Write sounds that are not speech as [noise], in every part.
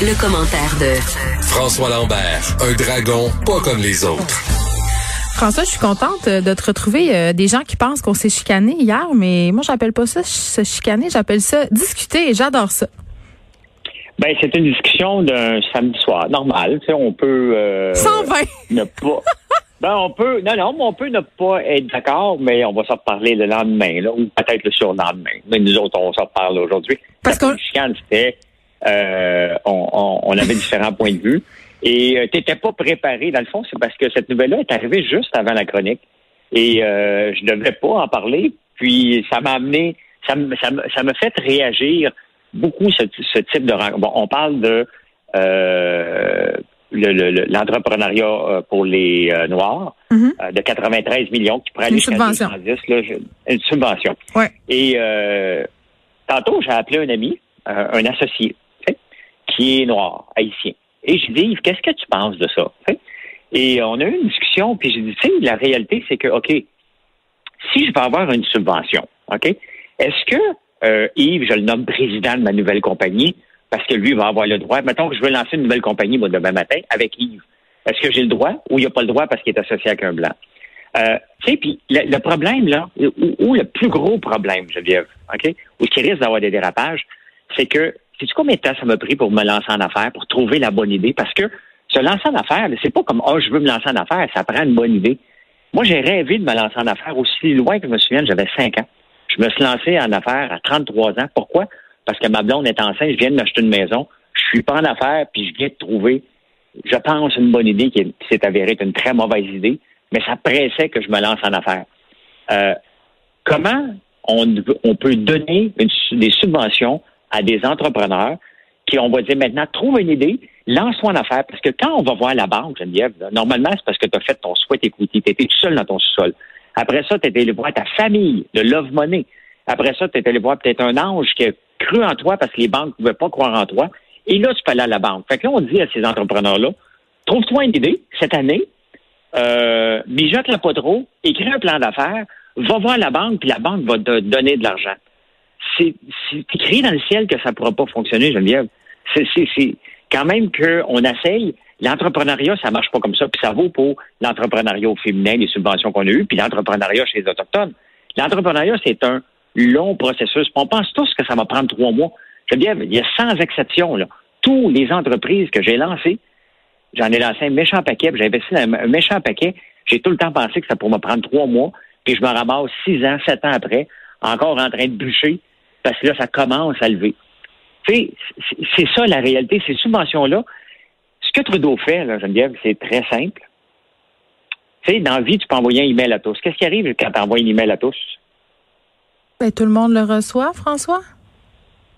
Le commentaire de François Lambert, un dragon pas comme les autres. François, je suis contente euh, de te retrouver. Euh, des gens qui pensent qu'on s'est chicané hier, mais moi, j'appelle pas ça se chicaner, j'appelle ça discuter et j'adore ça. Ben, c'est une discussion d'un samedi soir, normal. Tu sais, on peut euh, 120. [laughs] ne pas. Ben, on peut. Non, non, mais on peut ne pas être d'accord, mais on va s'en reparler le lendemain, là, ou peut-être le surlendemain. Mais nous autres, on s'en reparle aujourd'hui. Parce qu'on- chicane, c'était. Euh, on, on, on avait différents points de vue. Et tu n'étais pas préparé. Dans le fond, c'est parce que cette nouvelle-là est arrivée juste avant la chronique. Et euh, je devais pas en parler. Puis ça m'a amené, ça me ça ça m'a fait réagir beaucoup ce, ce type de rencontre. Bon, on parle de euh, le- le- le- l'entrepreneuriat euh, pour les euh, Noirs Mhm. euh, de 93 millions qui pourrait aller Une jusqu'à subvention. 210, là, une subvention. Ouais. Et euh, tantôt, j'ai appelé un ami, euh, un associé, est noir, haïtien. Et je dis, Yves, qu'est-ce que tu penses de ça? Et on a eu une discussion, puis j'ai dit, tu sais, la réalité, c'est que, OK, si je vais avoir une subvention, OK, est-ce que euh, Yves, je le nomme président de ma nouvelle compagnie, parce que lui va avoir le droit, mettons que je veux lancer une nouvelle compagnie, moi, demain matin, avec Yves, est-ce que j'ai le droit ou il n'y a pas le droit parce qu'il est associé avec un blanc? Euh, tu sais, puis le, problème, là, ou, le plus gros problème, Geneviève, OK, ou qui risque d'avoir des dérapages, c'est que, sais-tu combien de temps ça m'a pris pour me lancer en affaires, pour trouver la bonne idée? Parce que se lancer en affaires, c'est pas comme, oh, je veux me lancer en affaires, ça prend une bonne idée. Moi, j'ai rêvé de me lancer en affaires aussi loin que je me souviens, j'avais 5 ans. Je me suis lancé en affaires à 33 ans. Pourquoi? Parce que ma blonde est enceinte, je viens de m'acheter une maison, je suis pas en affaires, puis je viens de trouver, je pense, une bonne idée qui est- qui s'est avérée être une très mauvaise idée, mais ça pressait que je me lance en affaires. Euh, comment on, peut donner des subventions à des entrepreneurs qui, on va dire maintenant, trouve une idée, lance-toi en affaires. Parce que quand on va voir la banque, Geneviève, là, normalement, c'est parce que tu as fait ton sweat equity. Tu étais tout seul dans ton sous-sol. Après ça, tu es allé voir ta famille, de Love Money. Après ça, tu es allé voir peut-être un ange qui a cru en toi parce que les banques ne pouvaient pas croire en toi. Et là, tu peux aller à la banque. Fait que là, on dit à ces entrepreneurs-là, trouve-toi une idée cette année, euh, mijote-la pas trop, écris un plan d'affaires, va voir la banque, puis la banque va te donner de l'argent. C'est écrit dans le ciel que ça ne pourra pas fonctionner, Geneviève. C'est quand même qu'on essaye. L'entrepreneuriat, ça marche pas comme ça. Puis ça vaut pour l'entrepreneuriat féminin, les subventions qu'on a eues, puis l'entrepreneuriat chez les Autochtones. L'entrepreneuriat, c'est un long processus. On pense tous que ça va prendre trois mois. Geneviève, il y a sans exception, là. Tous les entreprises que j'ai lancées, J'en ai lancé un méchant paquet, j'ai investi dans un méchant paquet. J'ai tout le temps pensé que ça pourrait me prendre trois mois, puis je me ramasse six ans, sept ans après, encore en train de bûcher, parce que là, ça commence à lever. Tu sais, c'est- ça la réalité. Ces subventions-là, ce que Trudeau fait, là, Geneviève, c'est très simple. Tu sais, dans la vie, tu peux envoyer un email à tous. Qu'est-ce qui arrive quand tu envoies un email à tous? Ben, tout le monde le reçoit, François?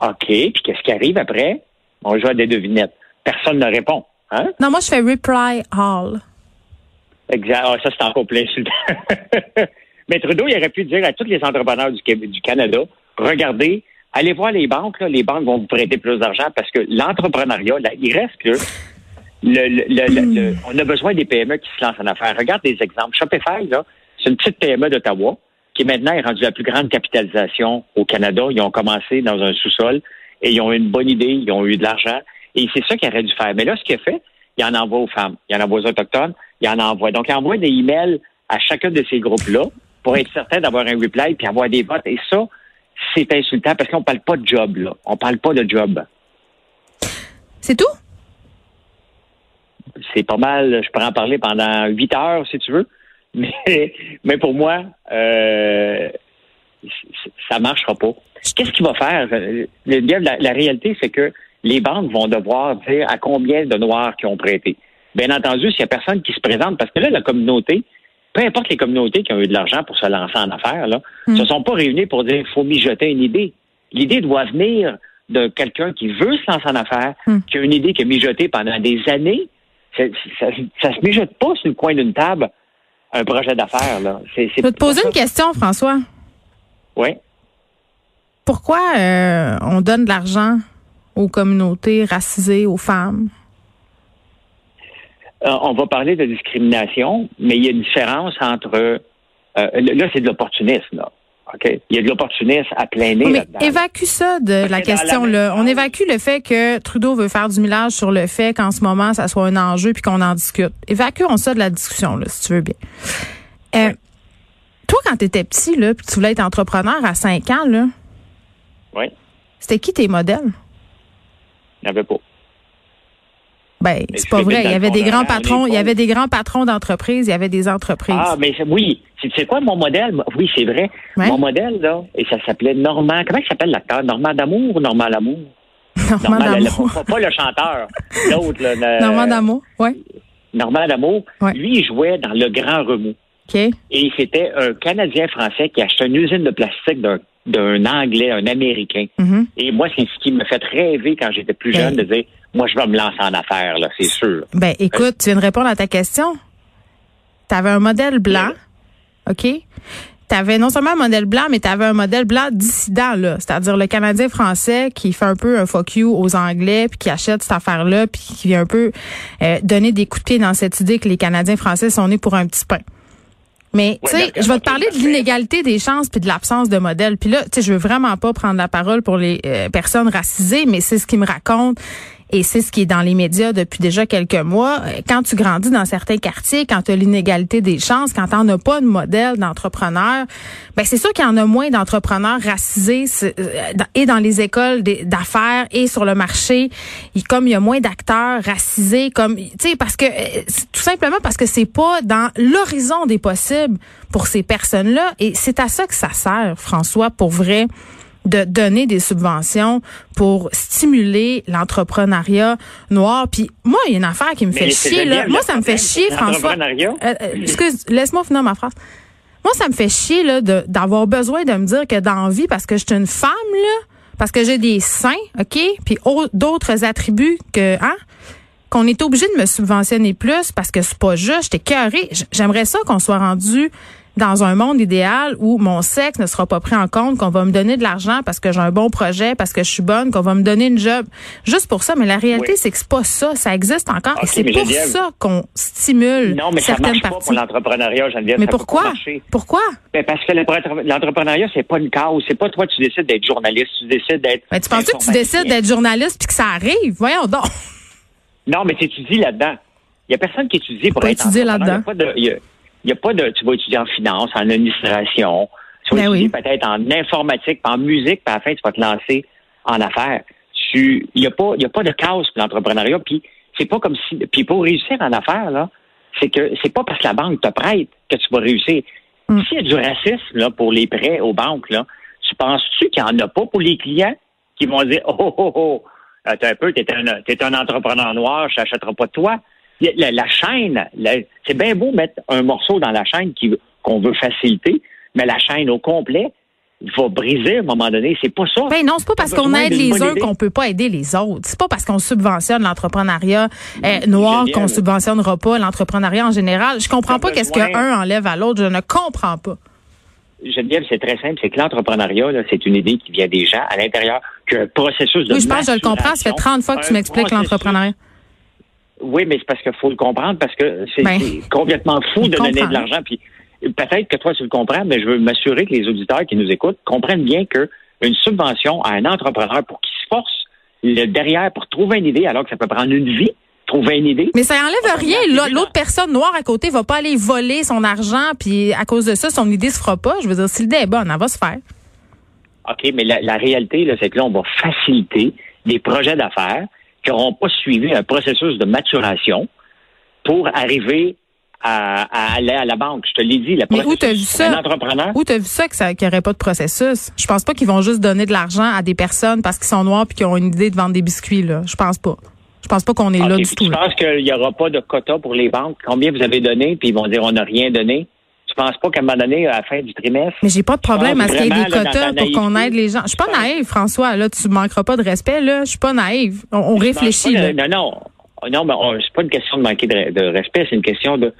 OK, puis qu'est-ce qui arrive après? On joue à des devinettes. Personne ne répond. Hein? Non, moi, je fais reply all. Exact. Ah, ça, c'est encore plein insultant. [laughs] Mais Trudeau, il aurait pu dire à tous les entrepreneurs du, Québec- du Canada, regardez, allez voir les banques, là, les banques vont vous prêter plus d'argent parce que l'entrepreneuriat, là, il reste que le, le- le- le- le- on a besoin des PME qui se lancent en affaires. Regarde des exemples. Shopify, là, c'est une petite PME d'Ottawa qui maintenant est rendue la plus grande capitalisation au Canada. Ils ont commencé dans un sous-sol et ils ont eu une bonne idée, ils ont eu de l'argent. Et c'est ça qu'il aurait dû faire. Mais là, ce qu'il a fait, il en envoie aux femmes, il en envoie aux Autochtones, il en envoie. Donc, il envoie des emails à chacun de ces groupes-là pour être certain d'avoir un reply puis avoir des votes. Et ça, c'est insultant parce qu'on parle pas de job, là. On parle pas de job. C'est tout? c'est pas mal. Je pourrais en parler pendant huit heures, si tu veux. [laughs] Mais, mais pour moi, euh, ça marchera pas. Qu'est-ce qu'il va faire? Le- La, la réalité, c'est que les banques vont devoir dire à combien de Noirs qui ont prêté. Bien entendu, s'il y a personne qui se présente, parce que là, la communauté, peu importe les communautés qui ont eu de l'argent pour se lancer en affaires, là, Mm. se sont pas réunis pour dire il faut mijoter une idée. L'idée doit venir de quelqu'un qui veut se lancer en affaires, Mm. qui a une idée qui a mijoté pendant des années. C'est- Ça, ça, se mijote pas sur le coin d'une table un projet d'affaires. là. C'est, Je vais te poser une question, François. Oui. Pourquoi euh, on donne de l'argent aux communautés racisées, aux femmes? Euh, on va parler de discrimination, mais il y a une différence entre. euh, là, c'est de l'opportunisme. Là. OK? Il y a de l'opportunisme à plein nez Oui, mais évacue ça de la question. là. On évacue le fait que Trudeau veut faire du millage sur le fait qu'en ce moment, ça soit un enjeu puis qu'on en discute. Évacuons ça de la discussion, là, si tu veux bien. Euh, Toi, quand tu étais petit, là, puis tu voulais être entrepreneur à 5 ans, là, Oui, c'était qui tes modèles? il n'y avait pas. Ben, c'est pas vrai. Il y avait des grands rang, patrons, il y avait des grands patrons d'entreprises, il y avait des entreprises. Ah, mais oui, c'est quoi mon modèle? Oui, c'est vrai. Ouais. Mon modèle, là, et ça s'appelait Normand. Comment il s'appelle l'acteur? Normand d'Amour ou Normand Lamour? [laughs] Normand D'Amour. pas, pas le chanteur. L'autre, là. le- Normand D'Amour, oui. Normand d'Amour. Ouais. Lui, il jouait dans Le Grand Remous. OK. Et c'était un Canadien français qui achetait une usine de plastique d'un d'un Anglais, un Américain. Mhm. Et moi, c'est ce qui me fait rêver quand j'étais plus Ben- jeune de dire, moi, je vais me lancer en affaires, là, c'est sûr. Ben, écoute, tu viens de répondre à ta question. Tu avais un modèle blanc, OK? Tu avais non seulement un modèle blanc, mais tu avais un modèle blanc dissident, là. C'est-à-dire le Canadien français qui fait un peu un fuck you aux Anglais, puis qui achète cette affaire-là, puis qui vient un peu euh, donner des coups de pied dans cette idée que les Canadiens français sont nés pour un petit pain. Mais, tu sais, je vais te parler de l'inégalité des chances puis de l'absence de modèle. Puis là, tu sais, je veux vraiment pas prendre la parole pour les euh, personnes racisées, mais c'est ce qui me raconte et c'est ce qui est dans les médias depuis déjà quelques mois. Quand tu grandis dans certains quartiers, quand tu as l'inégalité des chances, quand tu n'as pas de modèle d'entrepreneur, ben c'est sûr qu'il y en a moins d'entrepreneurs racisés euh, et dans les écoles d'affaires et sur le marché. Et comme il y a moins d'acteurs racisés, comme tu sais, parce que euh, tout simplement parce que c'est pas dans l'horizon des possibles pour ces personnes-là. Et c'est à ça que ça sert, François, pour vrai de donner des subventions pour stimuler l'entrepreneuriat noir. Puis moi, il y a une affaire qui me fait chier. Là. Moi, ça me fait chier, François. Euh, euh, excuse, laisse-moi finir ma phrase. Moi, ça me fait chier là, de- d'avoir besoin de me dire que dans vie, parce que je suis une femme, là, parce que j'ai des seins, OK, puis au- d'autres attributs que, hein, qu'on est obligé de me subventionner plus parce que c'est pas juste. J'étais carré. J'aimerais ça qu'on soit rendu dans un monde idéal où mon sexe ne sera pas pris en compte, qu'on va me donner de l'argent parce que j'ai un bon projet, parce que je suis bonne, qu'on va me donner une job. Juste pour ça. Mais la réalité, Oui. c'est que c'est pas ça. Ça existe encore. Et c'est mais pour Geneviève- ça qu'on stimule Non, mais ça certaines marche pas parties. pour l'entrepreneuriat, Geneviève. mais ça peut pas pourquoi? Pourquoi? Ben, parce que l'entre- l'entrepreneuriat, c'est pas une cause. C'est pas toi, tu décides d'être journaliste, tu décides d'être. Ben, tu penses que tu décides d'être journaliste puis que ça arrive? Voyons donc. Non, mais tu étudies là-dedans. Il y a personne qui étudie pour Pas être étudier là-dedans. Il Il y a, pas de. Tu vas étudier en finance, en administration. Tu vas Ben étudier oui. peut-être en informatique, en musique, puis à la fin, tu vas te lancer en affaires. Tu, il y a pas, il y a pas de cause pour l'entrepreneuriat. Puis c'est pas comme si. Puis pour réussir en affaires là, c'est que c'est pas parce que la banque te prête que tu vas réussir. Mm. S'il y a du racisme là pour les prêts aux banques là, tu penses-tu qu'il y en a pas pour les clients qui vont dire oh oh oh Attends un peu, t'es un, t'es un entrepreneur noir, je n'achèterai pas de toi? La, chaîne, c'est bien beau mettre un morceau dans la chaîne qu'on veut faciliter, mais la chaîne au complet va briser à un moment donné. C'est pas ça. Ben non, c'est pas parce qu'on aide les uns qu'on peut pas aider les autres. C'est pas parce qu'on subventionne l'entrepreneuriat euh, noir qu'on subventionnera pas l'entrepreneuriat en général. Je comprends pas qu'est-ce qu'un enlève à l'autre. Je ne comprends pas. Geneviève, c'est très simple, c'est que l'entrepreneuriat, c'est une idée qui vient des gens à l'intérieur, qu'un processus de Oui, je pense que je le comprends. Ça fait 30 fois que tu m'expliques l'entrepreneuriat. Oui, mais c'est parce qu'il faut le comprendre, parce que c'est Ben, complètement [laughs] fou de donner de l'argent. Puis peut-être que toi, tu le comprends, mais je veux m'assurer que les auditeurs qui nous écoutent comprennent bien que une subvention à un entrepreneur pour qu'il se force le derrière pour trouver une idée, alors que ça peut prendre une vie, trouver une idée. Mais ça enlève rien. L'autre personne noire à côté va pas aller voler son argent, puis à cause de ça, son idée se fera pas. Je veux dire, si l'idée est bonne, elle va se faire. OK, mais la, la réalité, c'est que là, on va faciliter des projets d'affaires qui n'auront pas suivi un processus de maturation pour arriver à, à aller à la banque. Je te l'ai dit, le Mais où t'as vu ça? Un entrepreneur. Où t'as vu ça qu'il y aurait pas de processus? Je pense pas qu'ils vont juste donner de l'argent à des personnes parce qu'ils sont noirs puis qu'ils ont une idée de vendre des biscuits là. Je pense pas. Je pense pas qu'on est là OK, du tout. tu là. penses qu'il n'y aura pas de quota pour les banques? Combien vous avez donné? Puis ils vont dire on n'a rien donné. Tu penses pas qu'à un moment donné, à la fin du trimestre, Mais j'ai pas de problème à ce qu'il y ait des quotas ta pour qu'on aide les gens. Je suis pas naïve, François. Là, tu manqueras pas de respect. Là, je suis pas naïve. On, réfléchit. Là. de- Non, non. Non, mais on- c'est pas une question de manquer de, de respect, c'est une question de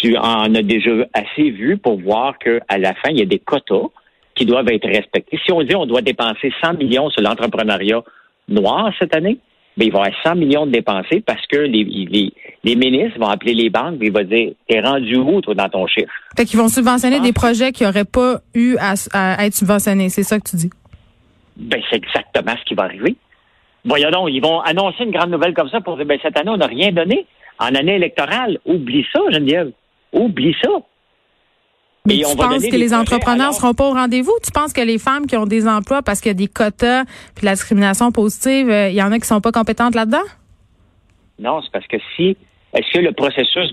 tu en as déjà assez vu pour voir qu'à la fin, il y a des quotas qui doivent être respectés. Si on dit on doit dépenser 100 millions sur l'entrepreneuriat noir cette année, ben, il va y avoir 100 millions de dépensés parce que les, les, les ministres vont appeler les banques et ils vont dire T'es rendu où, toi, dans ton chiffre? Fait qu'ils vont subventionner des projets qui n'auraient pas eu à, être subventionnés. C'est ça que tu dis? Ben, c'est exactement ce qui va arriver. Voyons donc, ils vont annoncer une grande nouvelle comme ça pour dire ben, cette année, on n'a rien donné. En année électorale, oublie ça, Geneviève. Oublie ça. Mais tu penses que les entrepreneurs ne seront pas au rendez-vous? Tu penses que les femmes qui ont des emplois parce qu'il y a des quotas puis la discrimination positive, euh, il y en a qui sont pas compétentes là-dedans? Non, c'est parce que si est-ce que le processus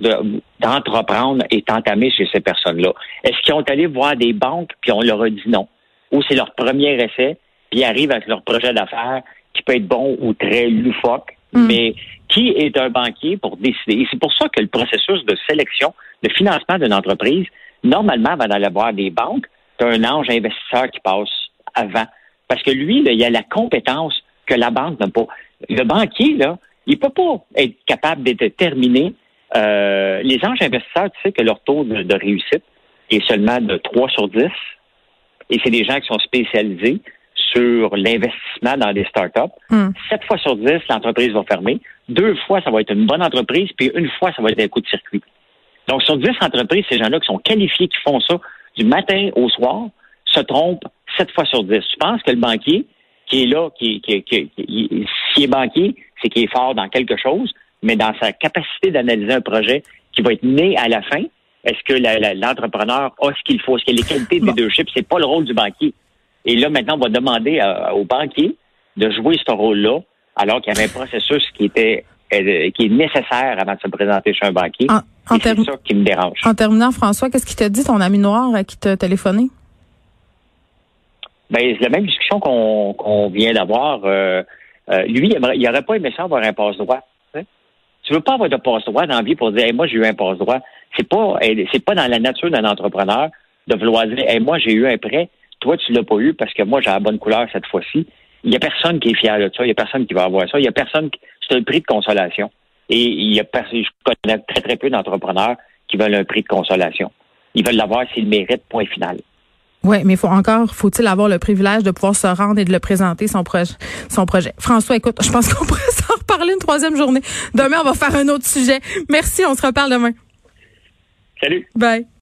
d'entreprendre est entamé chez ces personnes-là? Est-ce qu'ils ont allé voir des banques puis on leur a dit non? Ou c'est leur premier essai, puis ils arrivent avec leur projet d'affaires qui peut être bon ou très loufoque, hmm. mais qui est un banquier pour décider? Et c'est pour ça que le processus de sélection, de financement d'une entreprise, normalement, va aller voir des banques. Tu un ange investisseur qui passe avant. Parce que lui, il a la compétence que la banque n'a pas. Le banquier, là, il peut pas être capable de déterminer. Euh, les anges investisseurs, tu sais que leur taux de, réussite est seulement de 3 sur 10. Et c'est des gens qui sont spécialisés sur l'investissement dans des startups. Hmm. 7 fois sur 10, l'entreprise va fermer. Deux fois, ça va être une bonne entreprise, puis une fois, ça va être un coup de circuit. Donc, sur 10 entreprises, ces gens-là qui sont qualifiés, qui font ça du matin au soir, se trompent 7 fois sur 10. Tu penses que le banquier, qui est là, qui, qui, qui, qui est banquier, c'est qu'il est fort dans quelque chose, mais dans sa capacité d'analyser un projet qui va être né à la fin, est-ce que l'entrepreneur a ce qu'il faut? Est-ce qu'il a les qualités de leadership? C'est pas le rôle du banquier? Et là, maintenant, on va demander au banquier de jouer ce rôle-là, alors qu'il y avait un processus qui était qui est nécessaire avant de se présenter chez un banquier. c'est ça qui me dérange. En terminant, François, qu'est-ce qui t'a dit ton ami noir qui t'a téléphoné? Ben, c'est la même discussion qu'on vient d'avoir. Euh, euh, lui, il n'aurait pas aimé ça avoir un passe-droit. Tu veux pas avoir de passe-droit dans la vie pour dire moi j'ai eu un passe-droit. C'est pas c'est pas dans la nature d'un entrepreneur de vouloir dire moi j'ai eu un prêt, toi tu l'as pas eu parce que moi j'ai la bonne couleur cette fois-ci. Il y a personne qui est fier de ça, il y a personne qui va avoir ça, il y a personne c'est un prix de consolation. Et il y a je connais très très peu d'entrepreneurs qui veulent un prix de consolation. Ils veulent l'avoir s'ils méritent point final. Oui, mais faut encore, faut-il avoir le privilège de pouvoir se rendre et de le présenter son projet, son projet. François, écoute, je pense qu'on [laughs] pourrait s'en reparler une troisième journée. Demain, on va faire un autre sujet. Merci, on se reparle demain. Salut. Bye.